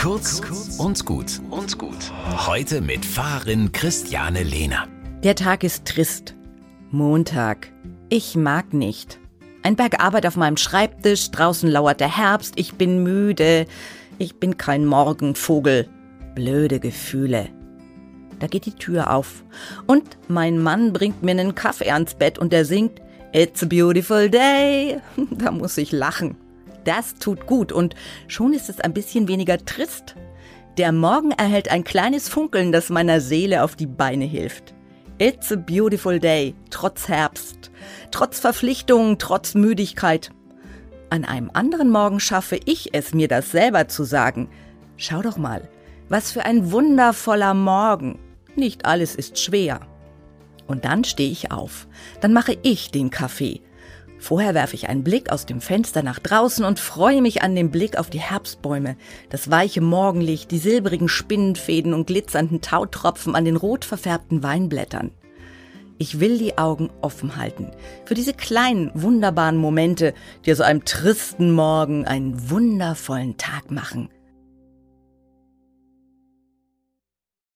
Kurz und gut und gut. Heute mit Fahrerin Christiane Lehner. Der Tag ist trist. Montag. Ich mag nicht. Ein Berg Arbeit auf meinem Schreibtisch, draußen lauert der Herbst, ich bin müde. Ich bin kein Morgenvogel. Blöde Gefühle. Da geht die Tür auf. Und mein Mann bringt mir einen Kaffee ans Bett und er singt It's a beautiful day. Da muss ich lachen. Das tut gut und schon ist es ein bisschen weniger trist. Der Morgen erhält ein kleines Funkeln, das meiner Seele auf die Beine hilft. It's a beautiful day, trotz Herbst, trotz Verpflichtungen, trotz Müdigkeit. An einem anderen Morgen schaffe ich es, mir das selber zu sagen. Schau doch mal, was für ein wundervoller Morgen. Nicht alles ist schwer. Und dann stehe ich auf. Dann mache ich den Kaffee. Vorher werfe ich einen Blick aus dem Fenster nach draußen und freue mich an dem Blick auf die Herbstbäume, das weiche Morgenlicht, die silbrigen Spinnenfäden und glitzernden Tautropfen an den rot verfärbten Weinblättern. Ich will die Augen offen halten für diese kleinen, wunderbaren Momente, die aus einem tristen Morgen einen wundervollen Tag machen.